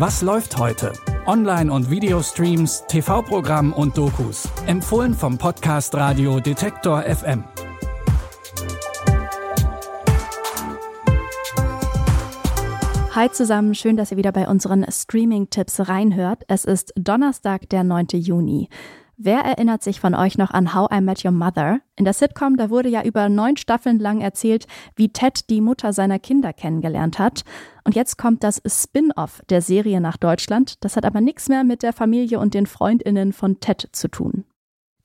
Was läuft heute? Online- und Videostreams, TV-Programm und Dokus. Empfohlen vom Podcast Radio Detektor FM. Hi zusammen, schön, dass ihr wieder bei unseren Streaming-Tipps reinhört. Es ist Donnerstag, der 9. Juni. Wer erinnert sich von euch noch an How I Met Your Mother? In der Sitcom, da wurde ja über neun Staffeln lang erzählt, wie Ted die Mutter seiner Kinder kennengelernt hat. Und jetzt kommt das Spin-off der Serie nach Deutschland. Das hat aber nichts mehr mit der Familie und den Freundinnen von Ted zu tun.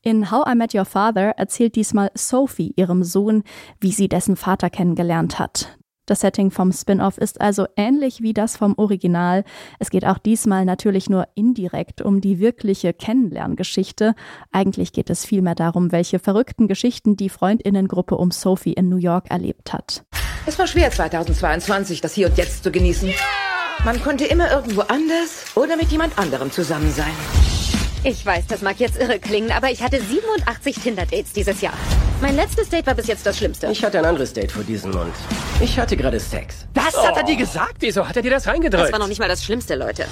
In How I Met Your Father erzählt diesmal Sophie ihrem Sohn, wie sie dessen Vater kennengelernt hat. Das Setting vom Spin-off ist also ähnlich wie das vom Original. Es geht auch diesmal natürlich nur indirekt um die wirkliche Kennenlerngeschichte. Eigentlich geht es vielmehr darum, welche verrückten Geschichten die Freundinnengruppe um Sophie in New York erlebt hat. Es war schwer 2022, das Hier und Jetzt zu genießen. Man konnte immer irgendwo anders oder mit jemand anderem zusammen sein. Ich weiß, das mag jetzt irre klingen, aber ich hatte 87 Tinder-Dates dieses Jahr. Mein letztes Date war bis jetzt das Schlimmste. Ich hatte ein anderes Date vor diesem und ich hatte gerade Sex. Das hat er dir gesagt? Wieso hat er dir das reingedrückt? Das war noch nicht mal das Schlimmste, Leute.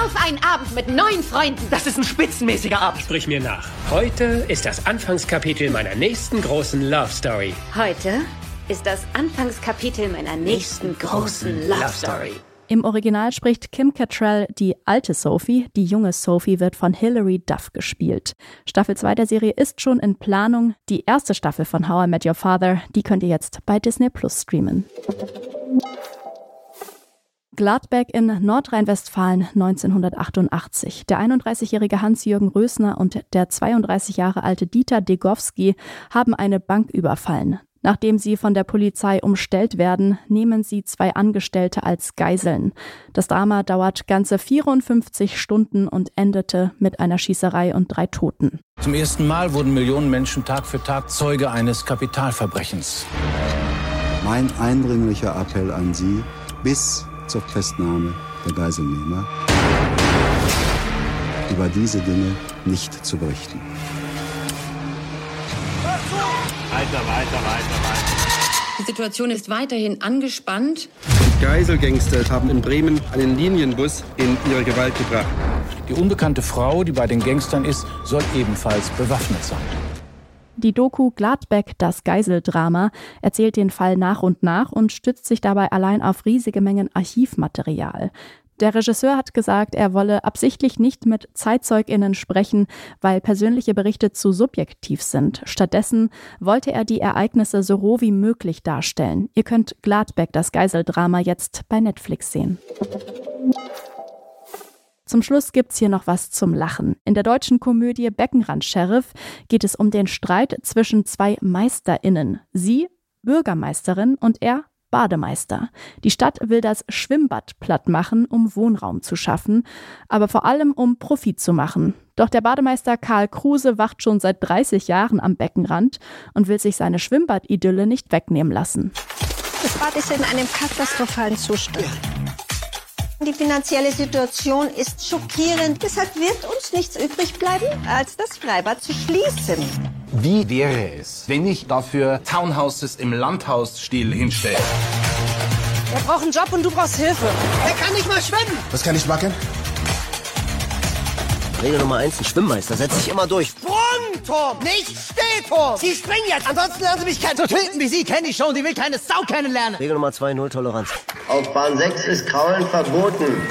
Auf einen Abend mit neun Freunden. Das ist ein spitzenmäßiger Abend. Sprich mir nach. Heute ist das Anfangskapitel meiner nächsten großen Love Story. Heute ist das Anfangskapitel meiner nächsten großen Love Story. Im Original spricht Kim Cattrall die alte Sophie, die junge Sophie wird von Hilary Duff gespielt. Staffel 2 der Serie ist schon in Planung. Die erste Staffel von How I Met Your Father, die könnt ihr jetzt bei Disney Plus streamen. Gladbeck in Nordrhein-Westfalen 1988. Der 31-jährige Hans-Jürgen Rösner und der 32 Jahre alte Dieter Degowski haben eine Bank überfallen. Nachdem sie von der Polizei umstellt werden, nehmen sie zwei Angestellte als Geiseln. Das Drama dauert ganze 54 Stunden und endete mit einer Schießerei und drei Toten. Zum ersten Mal wurden Millionen Menschen Tag für Tag Zeuge eines Kapitalverbrechens. Mein eindringlicher Appell an Sie bis zur Festnahme der Geiselnehmer, über diese Dinge nicht zu berichten. Weiter, weiter, weiter, weiter. Die Situation ist weiterhin angespannt. Die Geiselgangster haben in Bremen einen Linienbus in ihre Gewalt gebracht. Die unbekannte Frau, die bei den Gangstern ist, soll ebenfalls bewaffnet sein. Die Doku Gladbeck, das Geiseldrama, erzählt den Fall nach und nach und stützt sich dabei allein auf riesige Mengen Archivmaterial. Der Regisseur hat gesagt, er wolle absichtlich nicht mit Zeitzeuginnen sprechen, weil persönliche Berichte zu subjektiv sind. Stattdessen wollte er die Ereignisse so roh wie möglich darstellen. Ihr könnt Gladbeck, das Geiseldrama, jetzt bei Netflix sehen. Zum Schluss gibt's hier noch was zum Lachen. In der deutschen Komödie Beckenrand Sheriff geht es um den Streit zwischen zwei MeisterInnen. Sie, Bürgermeisterin, und er, Bademeister. Die Stadt will das Schwimmbad platt machen, um Wohnraum zu schaffen, aber vor allem um Profit zu machen. Doch der Bademeister Karl Kruse wacht schon seit 30 Jahren am Beckenrand und will sich seine Schwimmbadidylle nicht wegnehmen lassen. Das Bad ist in einem katastrophalen Zustand. Die finanzielle Situation ist schockierend. Deshalb wird uns nichts übrig bleiben, als das Freibad zu schließen. Wie wäre es, wenn ich dafür Townhouses im Landhausstil hinstelle? Er braucht einen Job und du brauchst Hilfe. Er kann nicht mal schwimmen. Was kann ich machen? Regel Nummer eins, ein Schwimmmeister setzt sich immer durch. Sprungturm, nicht Stehturm. Sie springen jetzt, ansonsten lernen Sie mich kennen. So Typen wie Sie kenne ich schon, die will keine Sau kennenlernen. Regel Nummer zwei, Null Toleranz. Auf Bahn 6 ist Kraulen verboten.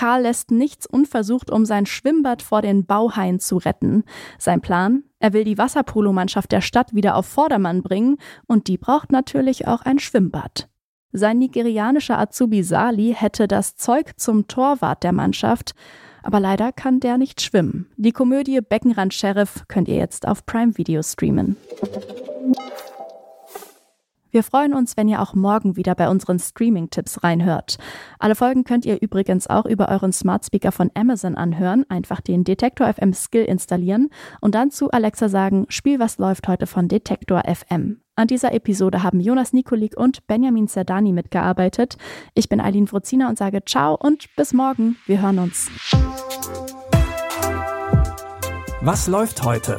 Karl lässt nichts unversucht, um sein Schwimmbad vor den Bauhaien zu retten. Sein Plan? Er will die Wasserpolomannschaft der Stadt wieder auf Vordermann bringen und die braucht natürlich auch ein Schwimmbad. Sein nigerianischer Azubi Sali hätte das Zeug zum Torwart der Mannschaft, aber leider kann der nicht schwimmen. Die Komödie Beckenrand Sheriff könnt ihr jetzt auf Prime Video streamen. Wir freuen uns, wenn ihr auch morgen wieder bei unseren Streaming-Tipps reinhört. Alle Folgen könnt ihr übrigens auch über euren Smart Speaker von Amazon anhören. Einfach den Detektor FM Skill installieren und dann zu Alexa sagen, Spiel was läuft heute von Detektor FM. An dieser Episode haben Jonas Nikolik und Benjamin Zerdani mitgearbeitet. Ich bin Eileen Frozina und sage Ciao und bis morgen. Wir hören uns. Was läuft heute?